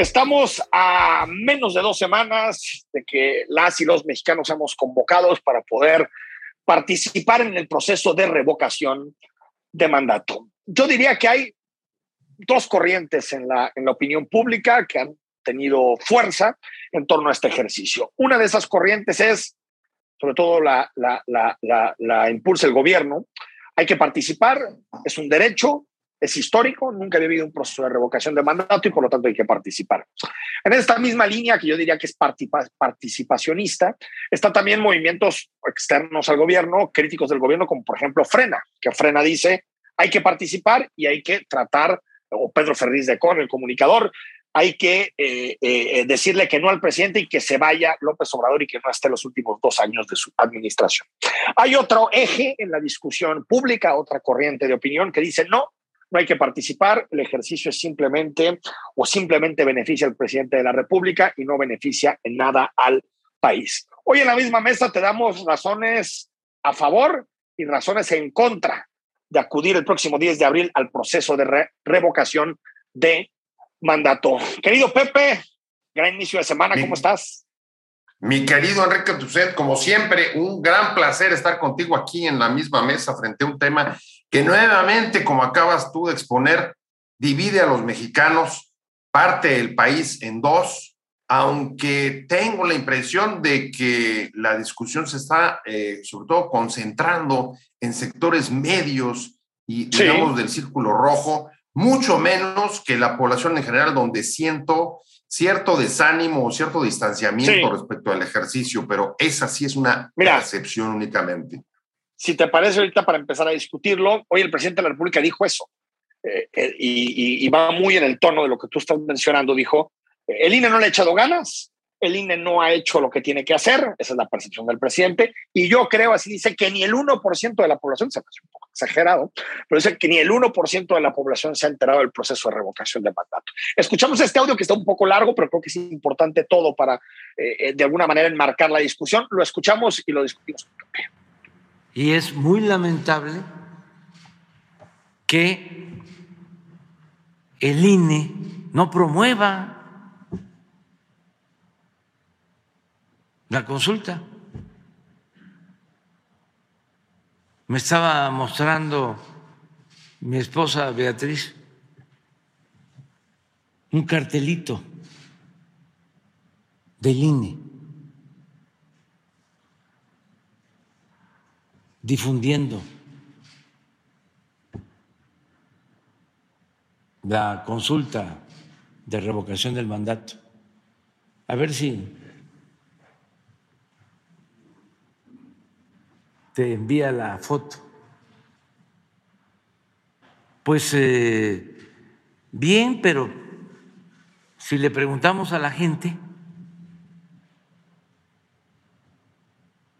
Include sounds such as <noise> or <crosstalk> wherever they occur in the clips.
Estamos a menos de dos semanas de que las y los mexicanos seamos convocados para poder participar en el proceso de revocación de mandato. Yo diría que hay dos corrientes en la, en la opinión pública que han tenido fuerza en torno a este ejercicio. Una de esas corrientes es, sobre todo la, la, la, la impulsa el gobierno, hay que participar, es un derecho, es histórico, nunca había habido un proceso de revocación de mandato y por lo tanto hay que participar. En esta misma línea, que yo diría que es participacionista, están también movimientos externos al gobierno, críticos del gobierno, como por ejemplo Frena, que Frena dice hay que participar y hay que tratar, o Pedro Ferriz de Con, el comunicador, hay que eh, eh, decirle que no al presidente y que se vaya López Obrador y que no esté los últimos dos años de su administración. Hay otro eje en la discusión pública, otra corriente de opinión que dice no, no hay que participar, el ejercicio es simplemente o simplemente beneficia al presidente de la República y no beneficia en nada al país. Hoy en la misma mesa te damos razones a favor y razones en contra de acudir el próximo 10 de abril al proceso de revocación de mandato. Querido Pepe, gran inicio de semana, ¿cómo estás? Mi querido Enrique Tucet, como siempre, un gran placer estar contigo aquí en la misma mesa frente a un tema que nuevamente, como acabas tú de exponer, divide a los mexicanos, parte el país en dos, aunque tengo la impresión de que la discusión se está eh, sobre todo concentrando en sectores medios y digamos del círculo rojo, mucho menos que la población en general, donde siento cierto desánimo o cierto distanciamiento respecto al ejercicio, pero esa sí es una percepción únicamente. Si te parece ahorita para empezar a discutirlo, hoy el presidente de la República dijo eso, eh, eh, y, va muy en el tono de lo que tú estás mencionando, dijo, el INE no le ha echado ganas, el INE no ha hecho lo que tiene que hacer, esa es la percepción del presidente, y yo creo, así dice, que ni el 1% de la población, se un poco exagerado, pero dice que ni el 1% de la población se ha enterado del proceso de revocación de mandato. Escuchamos este audio que está un poco largo, pero creo que es importante todo para, eh, de alguna manera, enmarcar la discusión. Lo escuchamos y lo discutimos. Y es muy lamentable que el INE no promueva la consulta. Me estaba mostrando mi esposa Beatriz un cartelito del INE difundiendo la consulta de revocación del mandato. A ver si te envía la foto. Pues eh, bien, pero si le preguntamos a la gente,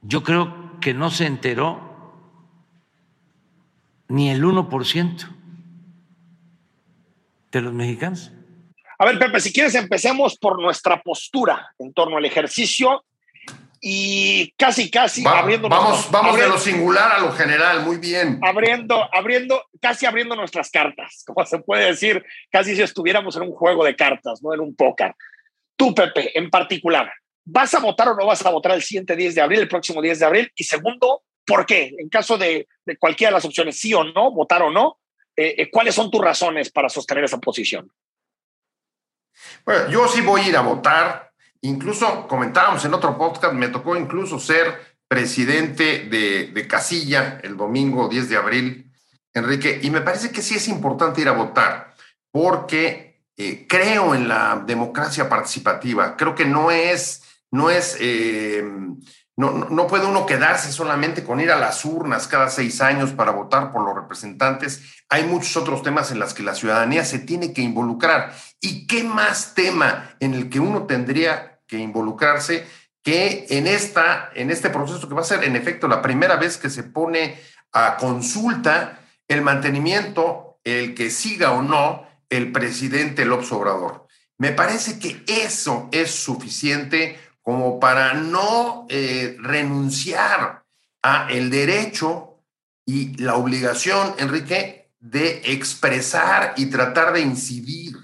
yo creo que no se enteró ni el 1% de los mexicanos. A ver, Pepe, si quieres empecemos por nuestra postura en torno al ejercicio y casi, casi abriendo. Vamos, vamos de lo singular a lo general, muy bien. Abriendo, abriendo, casi abriendo nuestras cartas, como se puede decir, casi si estuviéramos en un juego de cartas, no en un póker. Tú, Pepe, en particular, ¿vas a votar o no vas a votar el siguiente 10 de abril, el próximo 10 de abril? Y segundo, ¿Por qué? En caso de, cualquiera de las opciones, sí o no, votar o no, eh, eh, ¿cuáles son tus razones para sostener esa posición? Bueno, yo sí voy a ir a votar. Incluso comentábamos en otro podcast, me tocó incluso ser presidente de, Casilla el domingo 10 de abril, Enrique, y me parece que sí es importante ir a votar, porque eh, creo en la democracia participativa. Creo que no es, no es no, puede uno quedarse solamente con ir a las urnas cada seis años para votar por los representantes. Hay muchos otros temas en los que la ciudadanía se tiene que involucrar. ¿Y qué más tema en el que uno tendría que involucrarse, que en, esta, en este proceso que va a ser en efecto la primera vez que se pone a consulta el mantenimiento, el que siga o no el presidente López Obrador. Me parece que eso es suficiente como para no eh, renunciar a el derecho y la obligación, Enrique, de expresar y tratar de incidir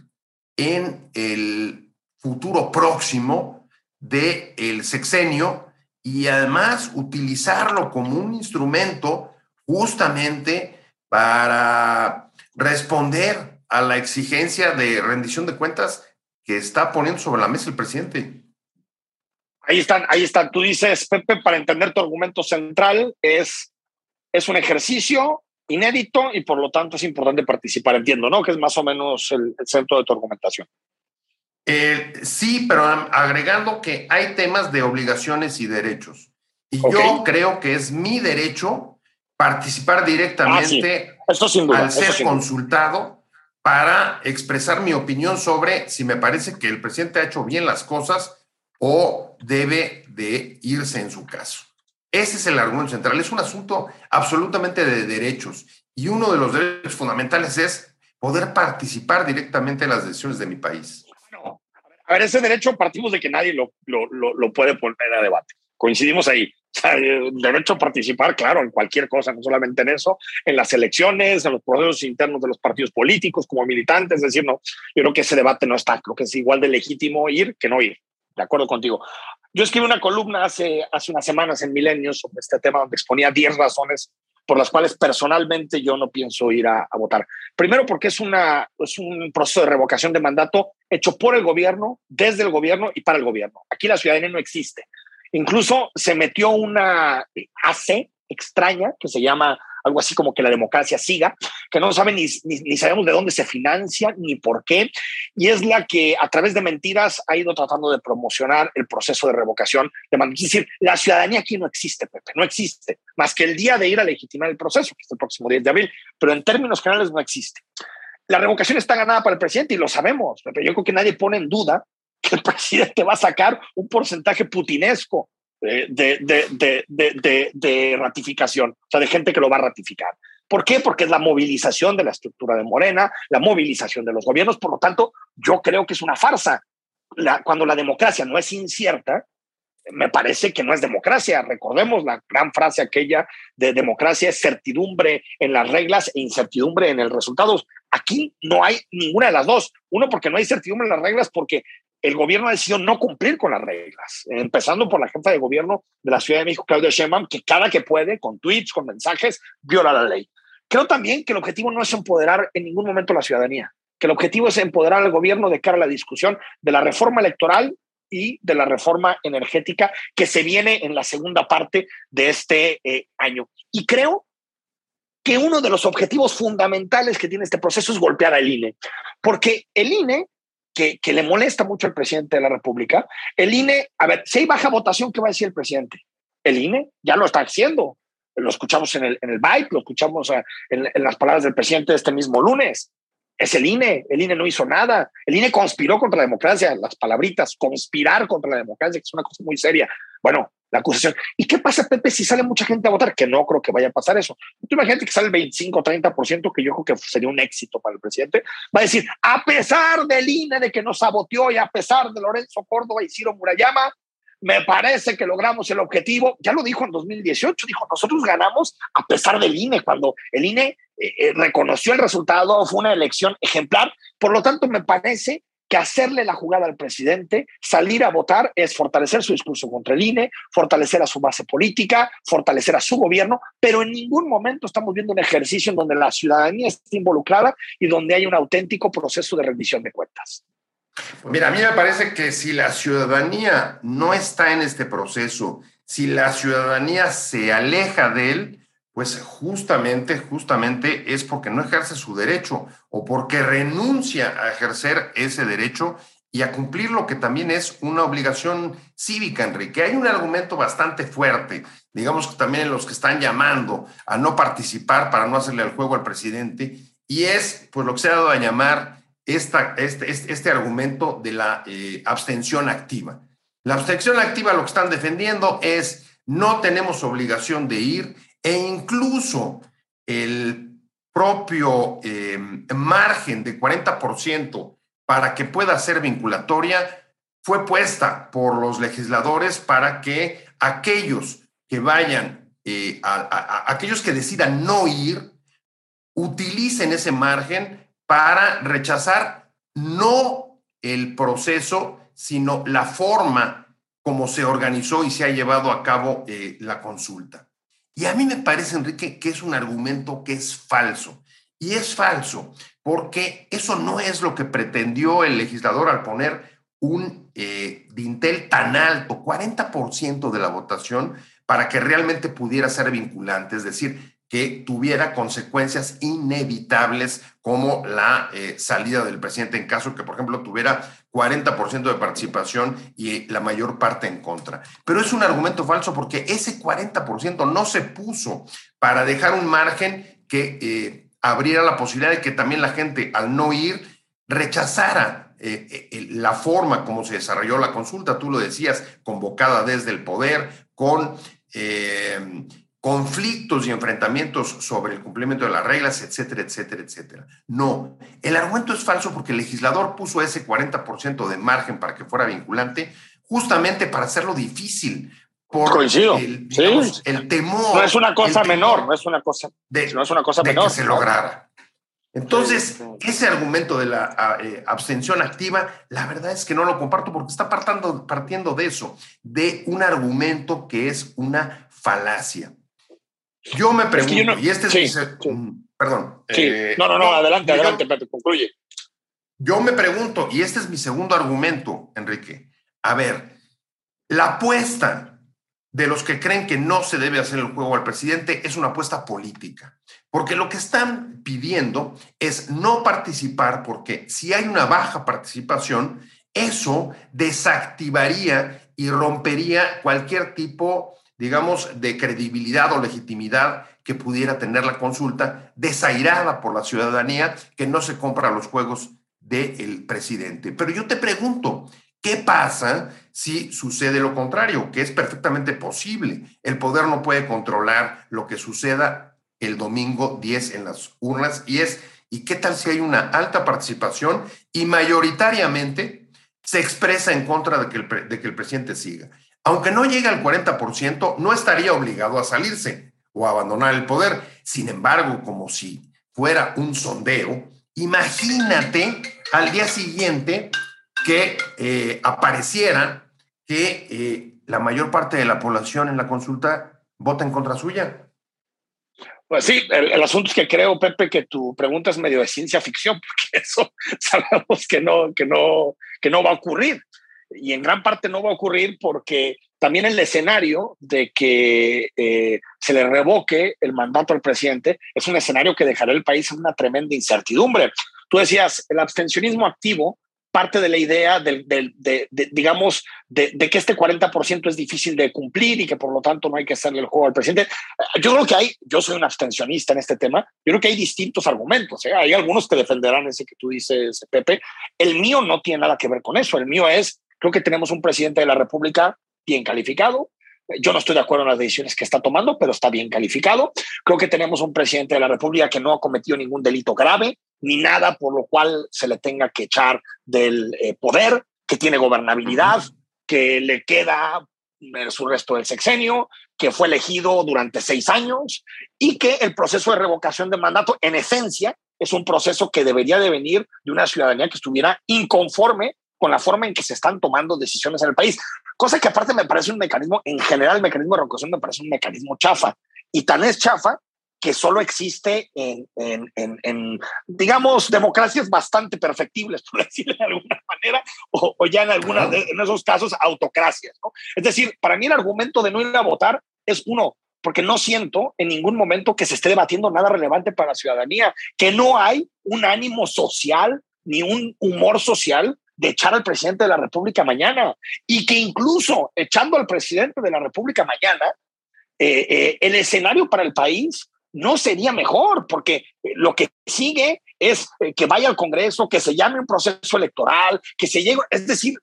en el futuro próximo del el sexenio y además utilizarlo como un instrumento justamente para responder a la exigencia de rendición de cuentas que está poniendo sobre la mesa el presidente. Ahí están, ahí están. Tú dices, Pepe, para entender tu argumento central, es, es un ejercicio inédito y por lo tanto es importante participar. Entiendo, ¿no? Que es más o menos el, centro de tu argumentación. Eh, sí, pero agregando que hay temas de obligaciones y derechos. Y yo creo que es mi derecho participar directamente ah, sin duda, al ser consultado para expresar mi opinión sobre si me parece que el presidente ha hecho bien las cosas o debe de irse en su caso. Ese es el argumento central. Es un asunto absolutamente de derechos y uno de los derechos fundamentales es poder participar directamente en las decisiones de mi país. a ver, ese derecho partimos de que nadie lo, lo, lo, puede poner a debate. Coincidimos ahí. Derecho a participar, claro, en cualquier cosa, no solamente en eso, en las elecciones, en los procesos internos de los partidos políticos, como militantes. Es decir, no, yo creo que ese debate no está. Creo que es igual de legítimo ir que no ir de acuerdo contigo. Yo escribí una columna hace, hace unas semanas en Milenio sobre este tema donde exponía 10 razones por las cuales personalmente yo no pienso ir a, votar. Primero porque es, una, es un proceso de revocación de mandato hecho por el gobierno, desde el gobierno y para el gobierno. Aquí la ciudadanía no existe. Incluso se metió una AC extraña que se llama algo así como que la democracia siga, que no saben ni, sabemos de dónde se financia ni por qué, y es la que a través de mentiras ha ido tratando de promocionar el proceso de revocación de Es decir, la ciudadanía aquí no existe, Pepe, no existe, más que el día de ir a legitimar el proceso, que es el próximo 10 de abril, pero en términos generales no existe. La revocación está ganada para el presidente y lo sabemos, Pepe. Yo creo que nadie pone en duda que el <laughs> presidente va a sacar un porcentaje putinesco de, de, ratificación, o sea, de gente que lo va a ratificar. ¿Por qué? Porque es la movilización de la estructura de Morena, la movilización de los gobiernos. Por lo tanto, yo creo que es una farsa. Cuando la democracia no es incierta, me parece que no es democracia. Recordemos la gran frase aquella de democracia es certidumbre en las reglas e incertidumbre en el resultado. Aquí no hay ninguna de las dos. Uno, porque no hay certidumbre en las reglas, porque el gobierno ha decidido no cumplir con las reglas, empezando por la jefa de gobierno de la Ciudad de México, Claudia Sheinbaum, que cada que puede, con tweets, con mensajes, viola la ley. Creo también que el objetivo no es empoderar en ningún momento a la ciudadanía, que el objetivo es empoderar al gobierno de cara a la discusión de la reforma electoral y de la reforma energética que se viene en la segunda parte de este eh, año. Y creo que uno de los objetivos fundamentales que tiene este proceso es golpear al INE, porque el INE que, le molesta mucho al presidente de la República. El INE, a ver, si hay baja votación, ¿qué va a decir el presidente? El INE ya lo está haciendo. Lo escuchamos en el, en el byte, lo escuchamos eh, en, en las palabras del presidente este mismo lunes es el INE. El INE no hizo nada. El INE conspiró contra la democracia. Las palabritas, conspirar contra la democracia, que es una cosa muy seria. Bueno, la acusación. ¿Y qué pasa, Pepe, si sale mucha gente a votar? Que no creo que vaya a pasar eso. Tú imagínate que sale el 25 o 30%, que yo creo que sería un éxito para el presidente. Va a decir, a pesar del INE de que nos saboteó y a pesar de Lorenzo Córdoba y Ciro Murayama, me parece que logramos el objetivo. Ya lo dijo en 2018, dijo, nosotros ganamos a pesar del INE, cuando el INE eh, eh, reconoció el resultado, fue una elección ejemplar. Por lo tanto, me parece que hacerle la jugada al presidente, salir a votar, es fortalecer su discurso contra el INE, fortalecer a su base política, fortalecer a su gobierno, pero en ningún momento estamos viendo un ejercicio en donde la ciudadanía esté involucrada y donde hay un auténtico proceso de rendición de cuentas. Mira, a mí me parece que si la ciudadanía no está en este proceso, si la ciudadanía se aleja de él, pues justamente, justamente es porque no ejerce su derecho o porque renuncia a ejercer ese derecho y a cumplir lo que también es una obligación cívica, Enrique. Hay un argumento bastante fuerte, digamos que también en los que están llamando a no participar para no hacerle el juego al presidente, y es pues lo que se ha dado a llamar esta, este, este, este, argumento de la eh, abstención activa. La abstención activa lo que están defendiendo es no tenemos obligación de ir e incluso el propio eh, margen de 40% para que pueda ser vinculatoria fue puesta por los legisladores para que aquellos que vayan, eh, a, aquellos que decidan no ir, utilicen ese margen para rechazar no el proceso, sino la forma como se organizó y se ha llevado a cabo eh, la consulta. Y a mí me parece, Enrique, que es un argumento que es falso. Y es falso porque eso no es lo que pretendió el legislador al poner un eh, dintel tan alto, 40% de la votación, para que realmente pudiera ser vinculante, es decir, que tuviera consecuencias inevitables como la eh, salida del presidente en caso que, por ejemplo, tuviera 40% de participación y la mayor parte en contra. Pero es un argumento falso porque ese 40% no se puso para dejar un margen que eh, abriera la posibilidad de que también la gente, al no ir, rechazara eh, la forma como se desarrolló la consulta, tú lo decías, convocada desde el poder, con conflictos y enfrentamientos sobre el cumplimiento de las reglas, etcétera, etcétera, etcétera. No, el argumento es falso porque el legislador puso ese 40% de margen para que fuera vinculante justamente para hacerlo difícil. Por Coincido. El, el temor. No es una cosa menor, no es una cosa, de, no es una cosa de menor. que se lograra. Entonces, ese argumento de la eh, abstención activa, la verdad es que no lo comparto porque está partiendo, partiendo de eso, de un argumento que es una falacia. Yo me pregunto, y este es mi, mm, Perdón. Eh, no, no, no, adelante, adelante, Pepe, concluye. Yo me pregunto, y este es mi segundo argumento, Enrique. A ver, la apuesta de los que creen que no se debe hacer el juego al presidente es una apuesta política. Porque lo que están pidiendo es no participar porque si hay una baja participación, eso desactivaría y rompería cualquier tipo, digamos, de credibilidad o legitimidad que pudiera tener la consulta, desairada por la ciudadanía que no se compra los juegos del presidente. Pero yo te pregunto, ¿qué pasa si sucede lo contrario? Que es perfectamente posible. El poder no puede controlar lo que suceda el domingo 10 en las urnas y es, ¿y qué tal si hay una alta participación y mayoritariamente se expresa en contra de que el, de que el presidente siga? Aunque no llegue al 40%, no estaría obligado a salirse o a abandonar el poder. Sin embargo, como si fuera un sondeo, imagínate al día siguiente que eh, apareciera que eh, la mayor parte de la población en la consulta vota en contra suya. Pues sí, el, asunto es que creo, Pepe, que tu pregunta es medio de ciencia ficción, <laughs> porque eso sabemos que no, que no, que no va a ocurrir. Y en gran parte no va a ocurrir porque también el escenario de que eh, se le revoque el mandato al presidente es un escenario que dejará el país en una tremenda incertidumbre. Tú decías, el abstencionismo activo parte de la idea del, de, digamos, de, que este 40% es difícil de cumplir y que por lo tanto no hay que hacerle el juego al presidente. Yo creo que hay, yo soy un abstencionista en este tema, yo creo que hay distintos argumentos. ¿eh? Hay algunos que defenderán ese que tú dices, Pepe. El mío no tiene nada que ver con eso. El mío es, creo que tenemos un presidente de la República bien calificado, yo no estoy de acuerdo en las decisiones que está tomando, pero está bien calificado. Creo que tenemos un presidente de la República que no ha cometido ningún delito grave, ni nada por lo cual se le tenga que echar del eh, poder, que tiene gobernabilidad, que le queda su resto del sexenio, que fue elegido durante seis años y que el proceso de revocación de mandato, en esencia, es un proceso que debería de venir de una ciudadanía que estuviera inconforme con la forma en que se están tomando decisiones en el país. Cosa que aparte me parece un mecanismo, en general el mecanismo de revocación me parece un mecanismo chafa. Y tan es chafa que solo existe en, en, en, digamos, democracias bastante perfectibles, <laughs> por decirlo de alguna manera, o, o ya en algunos de en esos casos autocracias. ¿no? Es decir, para mí el argumento de no ir a votar es uno, porque no siento en ningún momento que se esté debatiendo nada relevante para la ciudadanía, que no hay un ánimo social ni un humor social de echar al presidente de la República mañana y que incluso echando al presidente de la República mañana, eh, eh, el escenario para el país no sería mejor, porque lo que sigue es eh, que vaya al Congreso, que se llame un proceso electoral, que se llegue, es decir,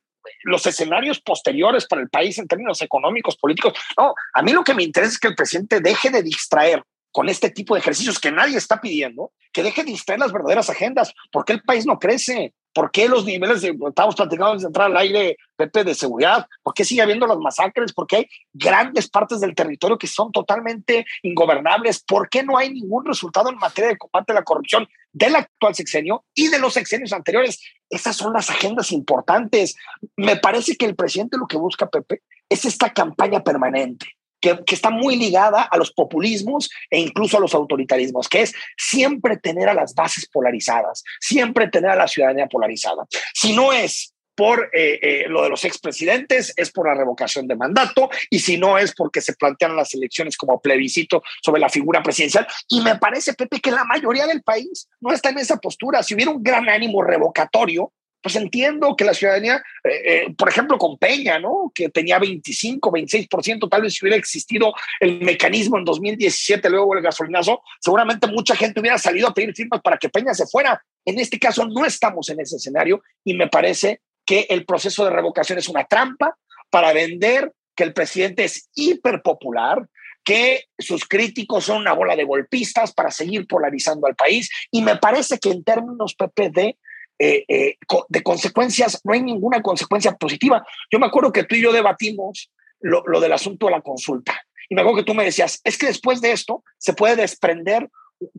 los escenarios posteriores para el país en términos económicos, políticos. No, a mí lo que me interesa es que el presidente deje de distraer con este tipo de ejercicios que nadie está pidiendo, que deje de distraer las verdaderas agendas. ¿Por qué el país no crece? ¿Por qué los niveles de, estamos platicando de entrar al aire, Pepe, de seguridad? ¿Por qué sigue habiendo las masacres? ¿Por qué hay grandes partes del territorio que son totalmente ingobernables? ¿Por qué no hay ningún resultado en materia de combate a la corrupción del actual sexenio y de los sexenios anteriores? Esas son las agendas importantes. Me parece que el presidente lo que busca, Pepe, es esta campaña permanente que, está muy ligada a los populismos e incluso a los autoritarismos, que es siempre tener a las bases polarizadas, siempre tener a la ciudadanía polarizada. Si no es por eh, eh, lo de los expresidentes, es por la revocación de mandato, y si no es porque se plantean las elecciones como plebiscito sobre la figura presidencial. Y me parece, Pepe, que la mayoría del país no está en esa postura. Si hubiera un gran ánimo revocatorio, pues entiendo que la ciudadanía, eh, eh, por ejemplo, con Peña, ¿no? Que tenía 25, 26%, tal vez si hubiera existido el mecanismo en 2017, luego el gasolinazo, seguramente mucha gente hubiera salido a pedir firmas para que Peña se fuera. En este caso no estamos en ese escenario y me parece que el proceso de revocación es una trampa para vender que el presidente es hiperpopular, que sus críticos son una bola de golpistas para seguir polarizando al país. Y me parece que en términos PPD, eh, eh, de consecuencias, no hay ninguna consecuencia positiva. Yo me acuerdo que tú y yo debatimos lo, lo, del asunto de la consulta. Y me acuerdo que tú me decías, es que después de esto se puede desprender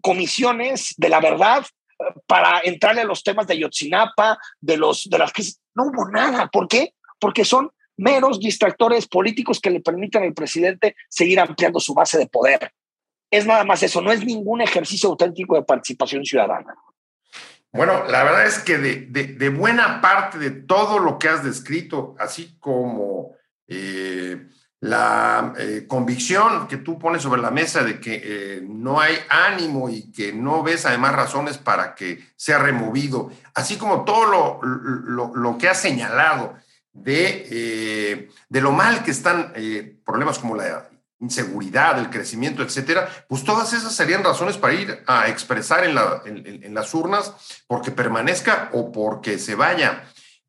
comisiones de la verdad eh, para entrarle a los temas de Yotzinapa, de, los, de las crisis. No hubo nada. ¿Por qué? Porque son meros distractores políticos que le permiten al presidente seguir ampliando su base de poder. Es nada más eso, no es ningún ejercicio auténtico de participación ciudadana. Bueno, la verdad es que de, buena parte de todo lo que has descrito, así como eh, la eh, convicción que tú pones sobre la mesa de que eh, no hay ánimo y que no ves además razones para que sea removido, así como todo lo, lo que has señalado de, de, lo mal que están problemas como la inseguridad, el crecimiento, etcétera, pues todas esas serían razones para ir a expresar en, la, en, las urnas porque permanezca o porque se vaya.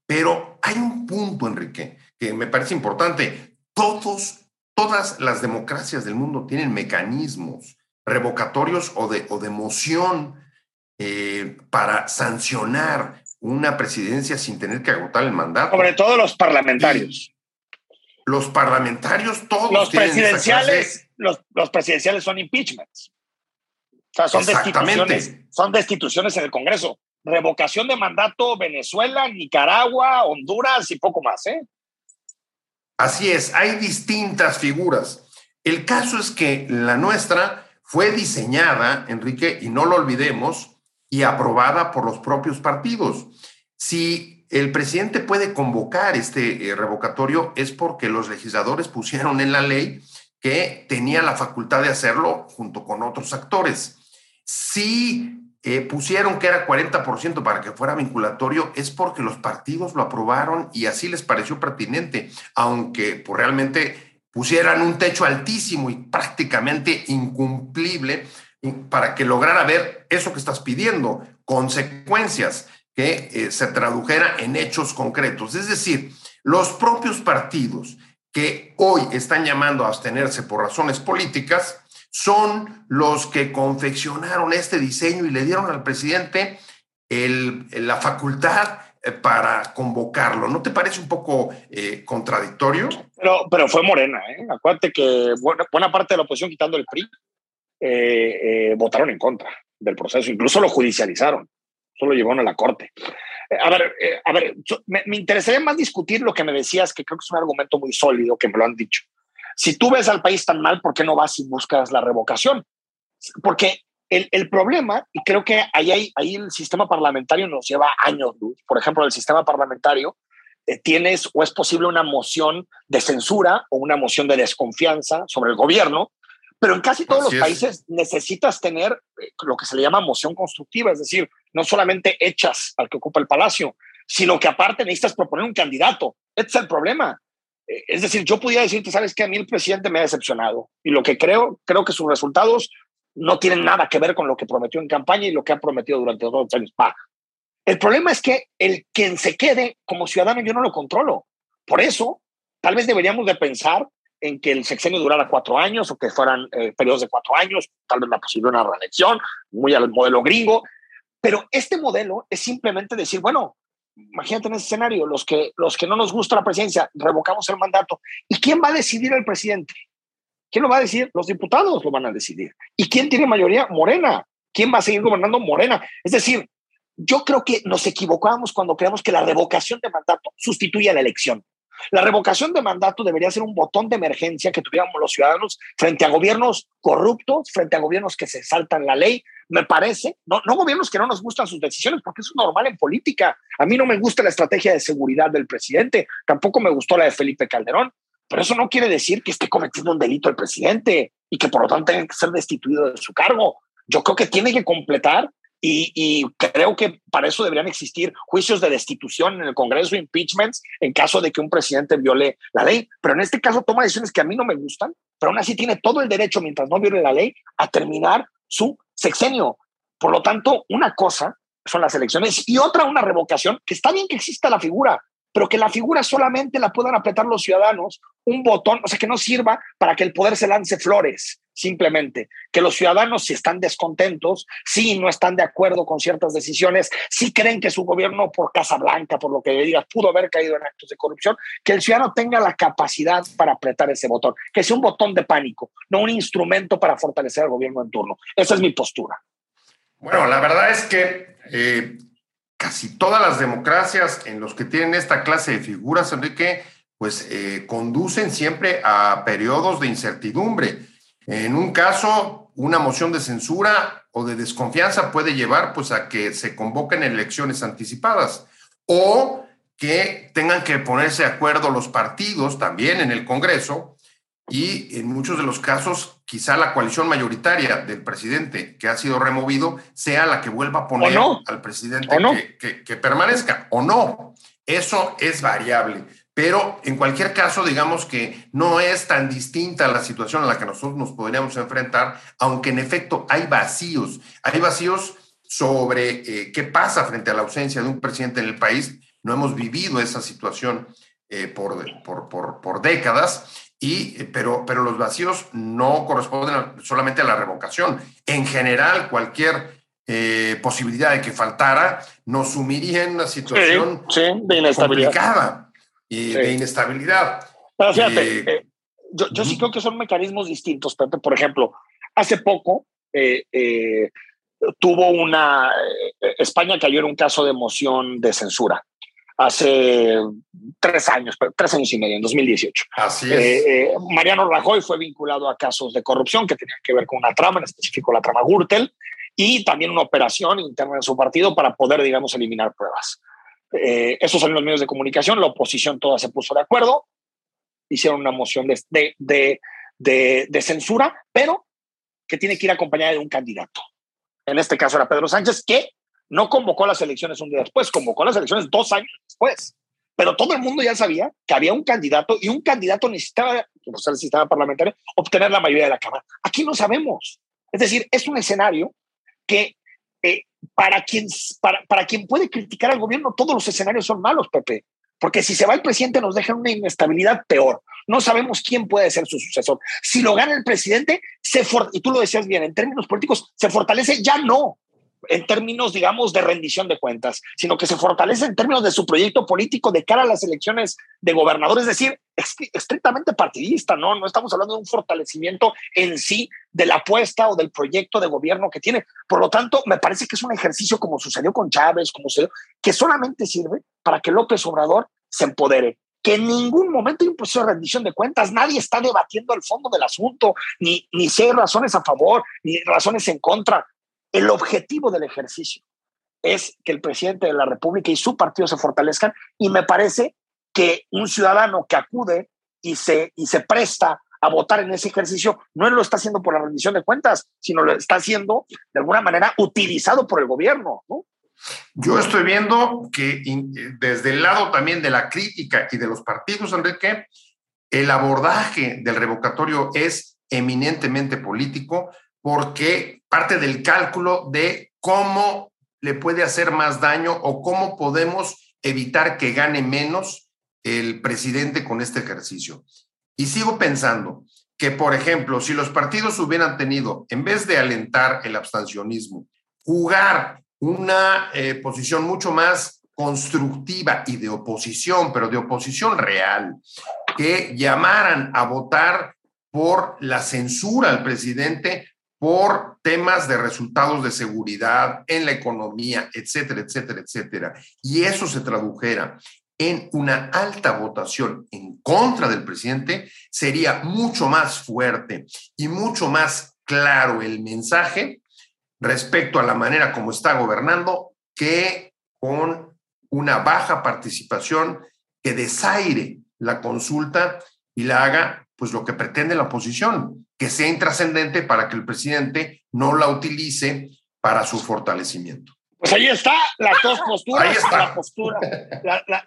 Pero hay un punto, Enrique, que me parece importante. Todos, todas las democracias del mundo tienen mecanismos revocatorios o de, o moción eh, para sancionar una presidencia sin tener que agotar el mandato. Sobre todo los parlamentarios los parlamentarios todos los presidenciales los, los, presidenciales son impeachments. O sea son destituciones son destituciones en el Congreso. Revocación de mandato Venezuela Nicaragua Honduras y poco más ¿eh? así es hay distintas figuras. El caso es que la nuestra fue diseñada Enrique y no lo olvidemos y aprobada por los propios partidos. Si el presidente puede convocar este eh, revocatorio es porque los legisladores pusieron en la ley que tenía la facultad de hacerlo junto con otros actores. Si eh, pusieron que era 40% para que fuera vinculatorio, es porque los partidos lo aprobaron y así les pareció pertinente, aunque pues, realmente pusieran un techo altísimo y prácticamente incumplible para que lograra ver eso que estás pidiendo, consecuencias que eh, se tradujera en hechos concretos. Es decir, los propios partidos que hoy están llamando a abstenerse por razones políticas son los que confeccionaron este diseño y le dieron al presidente la facultad eh, para convocarlo. ¿No te parece un poco eh, contradictorio? Pero, pero fue Morena, ¿eh? Acuérdate que buena, buena, parte de la oposición, quitando el PRI, votaron en contra del proceso, incluso lo judicializaron solo llevaron a la corte. Eh, a ver, eh, a ver, me, interesaría más discutir lo que me decías, que creo que es un argumento muy sólido, que me lo han dicho. Si tú ves al país tan mal, ¿por qué no vas y buscas la revocación? Porque el, el problema, y creo que ahí, ahí el sistema parlamentario nos lleva años luz. Por ejemplo, el sistema parlamentario eh, tienes o es posible una moción de censura o una moción de desconfianza sobre el gobierno, pero en casi todos los países necesitas tener eh, lo que se le llama moción constructiva, es decir, no solamente echas al que ocupa el palacio, sino que aparte necesitas proponer un candidato. Este es el problema. Eh, es decir, yo podría decirte, sabes que a mí el presidente me ha decepcionado y lo que creo, creo que sus resultados no tienen nada que ver con lo que prometió en campaña y lo que ha prometido durante dos años. Va. El problema es que el quien se quede como ciudadano yo no lo controlo. Por eso, tal vez deberíamos de pensar en que el sexenio durara cuatro años o que fueran eh, periodos de cuatro años, tal vez la posibilidad de una reelección, muy al modelo gringo. Pero este modelo es simplemente decir, bueno, imagínate en ese escenario, los que, los que no nos gusta la presidencia, revocamos el mandato. ¿Y quién va a decidir el presidente? ¿Quién lo va a decir? Los diputados lo van a decidir. ¿Y quién tiene mayoría? Morena. ¿Quién va a seguir gobernando? Morena. Es decir, yo creo que nos equivocamos cuando creemos que la revocación de mandato sustituye a la elección. La revocación de mandato debería ser un botón de emergencia que tuviéramos los ciudadanos frente a gobiernos corruptos, frente a gobiernos que se saltan la ley. Me parece, no, no gobiernos que no nos gustan sus decisiones, porque eso es normal en política. A mí no me gusta la estrategia de seguridad del presidente, tampoco me gustó la de Felipe Calderón, pero eso no quiere decir que esté cometiendo un delito el presidente y que por lo tanto tenga que ser destituido de su cargo. Yo creo que tiene que completar y, creo que para eso deberían existir juicios de destitución en el Congreso, impeachments, en caso de que un presidente viole la ley. Pero en este caso toma decisiones que a mí no me gustan, pero aún así tiene todo el derecho, mientras no viole la ley, a terminar su sexenio. Por lo tanto, una cosa son las elecciones y otra una revocación, que está bien que exista la figura, pero que la figura solamente la puedan apretar los ciudadanos, un botón, o sea, que no sirva para que el poder se lance flores, simplemente. Que los ciudadanos, si están descontentos, si no están de acuerdo con ciertas decisiones, si creen que su gobierno por Casa Blanca, por lo que digas, pudo haber caído en actos de corrupción, que el ciudadano tenga la capacidad para apretar ese botón, que sea un botón de pánico, no un instrumento para fortalecer al gobierno en turno. Esa es mi postura. Bueno, la verdad es que eh, casi todas las democracias en los que tienen esta clase de figuras, Enrique, pues eh, conducen siempre a periodos de incertidumbre. En un caso, una moción de censura o de desconfianza puede llevar pues a que se convoquen elecciones anticipadas o que tengan que ponerse de acuerdo los partidos también en el Congreso y en muchos de los casos quizá la coalición mayoritaria del presidente que ha sido removido sea la que vuelva a poner al presidente que, que, permanezca o no. Eso es variable. Pero en cualquier caso, digamos que no es tan distinta la situación a la que nosotros nos podríamos enfrentar, aunque en efecto hay vacíos. Hay vacíos sobre eh, qué pasa frente a la ausencia de un presidente en el país. No hemos vivido esa situación eh, por, por, por, por décadas y, pero, pero los vacíos no corresponden solamente a la revocación. En general, cualquier eh, posibilidad de que faltara nos sumiría en una situación de inestabilidad. complicada y de inestabilidad. fíjate, eh, eh, yo, yo sí creo que son mecanismos distintos, Pepe. Por ejemplo, hace poco tuvo una... España cayó en un caso de moción de censura hace tres años, tres años y medio, en 2018. Así es. Eh, eh, Mariano Rajoy fue vinculado a casos de corrupción que tenían que ver con una trama, en específico la trama Gürtel, y también una operación interna de su partido para poder, digamos, eliminar pruebas. Eh, eso salió en los medios de comunicación, la oposición toda se puso de acuerdo, hicieron una moción de, de, de, de censura, pero que tiene que ir acompañada de un candidato. En este caso era Pedro Sánchez, que no convocó las elecciones un día después, convocó las elecciones dos años después. Pero todo el mundo ya sabía que había un candidato y un candidato necesitaba, como sea el parlamentario, obtener la mayoría de la Cámara. Aquí no sabemos. Es decir, es un escenario que eh, para, quien, para, para quien puede criticar al gobierno, todos los escenarios son malos, Pepe. Porque si se va el presidente nos deja una inestabilidad peor. No sabemos quién puede ser su sucesor. Si lo gana el presidente, se y tú lo decías bien, en términos políticos, se fortalece, ya no en términos, digamos, de rendición de cuentas, sino que se fortalece en términos de su proyecto político de cara a las elecciones de gobernador, es decir, es estrictamente partidista, ¿no? No estamos hablando de un fortalecimiento en sí de la apuesta o del proyecto de gobierno que tiene. Por lo tanto, me parece que es un ejercicio como sucedió con Chávez, como sucedió, que solamente sirve para que López Obrador se empodere que en ningún momento hay un proceso de rendición de cuentas, nadie está debatiendo el fondo del asunto, ni, ni si hay razones a favor, ni razones en contra. El objetivo del ejercicio es que el presidente de la República y su partido se fortalezcan y me parece que un ciudadano que acude y se, y se presta a votar en ese ejercicio no lo está haciendo por la rendición de cuentas, sino lo está haciendo de alguna manera utilizado por el gobierno. Yo estoy viendo que desde el lado también de la crítica y de los partidos, Enrique, el abordaje del revocatorio es eminentemente político porque parte del cálculo de cómo le puede hacer más daño o cómo podemos evitar que gane menos el presidente con este ejercicio. Y sigo pensando que, por ejemplo, si los partidos hubieran tenido, en vez de alentar el abstencionismo, jugar una eh, posición mucho más constructiva y de oposición, pero de oposición real, que llamaran a votar por la censura al presidente por temas de resultados de seguridad en la economía, etcétera, etcétera, etcétera, y eso se tradujera en una alta votación en contra del presidente, sería mucho más fuerte y mucho más claro el mensaje respecto a la manera como está gobernando que con una baja participación que desaire la consulta y la haga pues lo que pretende la oposición, que sea intrascendente para que el presidente no la utilice para su fortalecimiento. Pues ahí está las dos posturas. Ahí está. La postura,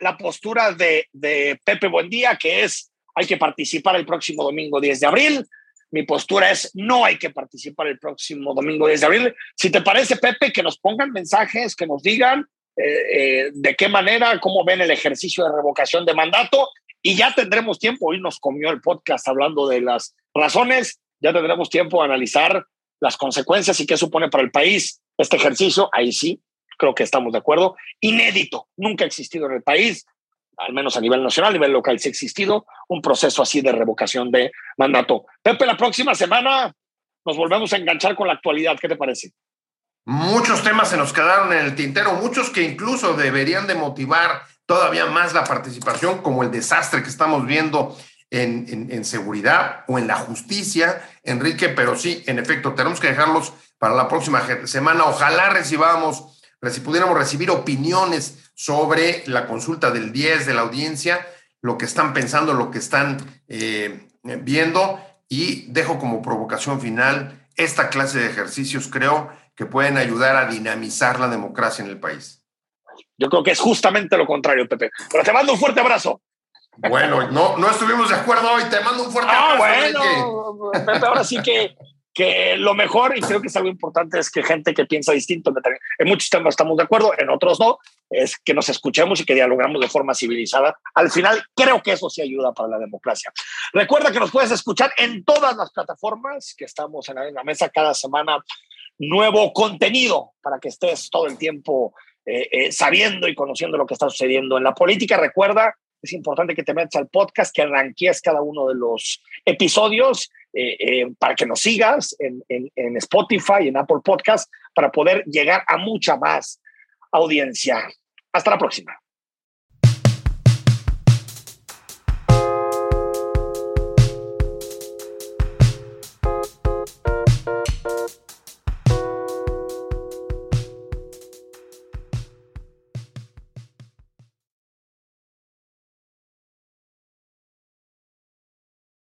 la, postura de, de, Pepe Buendía, que es hay que participar el próximo domingo 10 de abril. Mi postura es no hay que participar el próximo domingo 10 de abril. Si te parece, Pepe, que nos pongan mensajes, que nos digan eh, eh, de qué manera, cómo ven el ejercicio de revocación de mandato y ya tendremos tiempo. Hoy nos comió el podcast hablando de las razones. Ya tendremos tiempo a analizar las consecuencias y qué supone para el país este ejercicio. Ahí sí, creo que estamos de acuerdo. Inédito, nunca ha existido en el país, al menos a nivel nacional, a nivel local, sí ha existido un proceso así de revocación de mandato. Pepe, la próxima semana nos volvemos a enganchar con la actualidad. ¿Qué te parece? Muchos temas se nos quedaron en el tintero, muchos que incluso deberían de motivar todavía más la participación, como el desastre que estamos viendo en, seguridad o en la justicia, Enrique, pero sí, en efecto, tenemos que dejarlos para la próxima semana. Ojalá recibamos, si pudiéramos recibir opiniones sobre la consulta del 10 de la audiencia, lo que están pensando, lo que están eh, viendo, y dejo como provocación final esta clase de ejercicios, creo que pueden ayudar a dinamizar la democracia en el país. Yo creo que es justamente lo contrario, Pepe. Pero te mando un fuerte abrazo. Bueno, no, no estuvimos de acuerdo hoy. Te mando un fuerte ah, abrazo. Bueno, Pepe, ahora sí que, que lo mejor, y creo que es algo importante, es que gente que piensa distinto, en muchos temas estamos de acuerdo, en otros no, es que nos escuchemos y que dialogamos de forma civilizada. Al final, creo que eso sí ayuda para la democracia. Recuerda que nos puedes escuchar en todas las plataformas que estamos en la mesa cada semana. Nuevo contenido para que estés todo el tiempo eh, eh, sabiendo y conociendo lo que está sucediendo en la política. Recuerda, es importante que te metas al podcast, que arranques cada uno de los episodios eh, para que nos sigas en, en, en Spotify, en Apple Podcast, para poder llegar a mucha más audiencia. Hasta la próxima.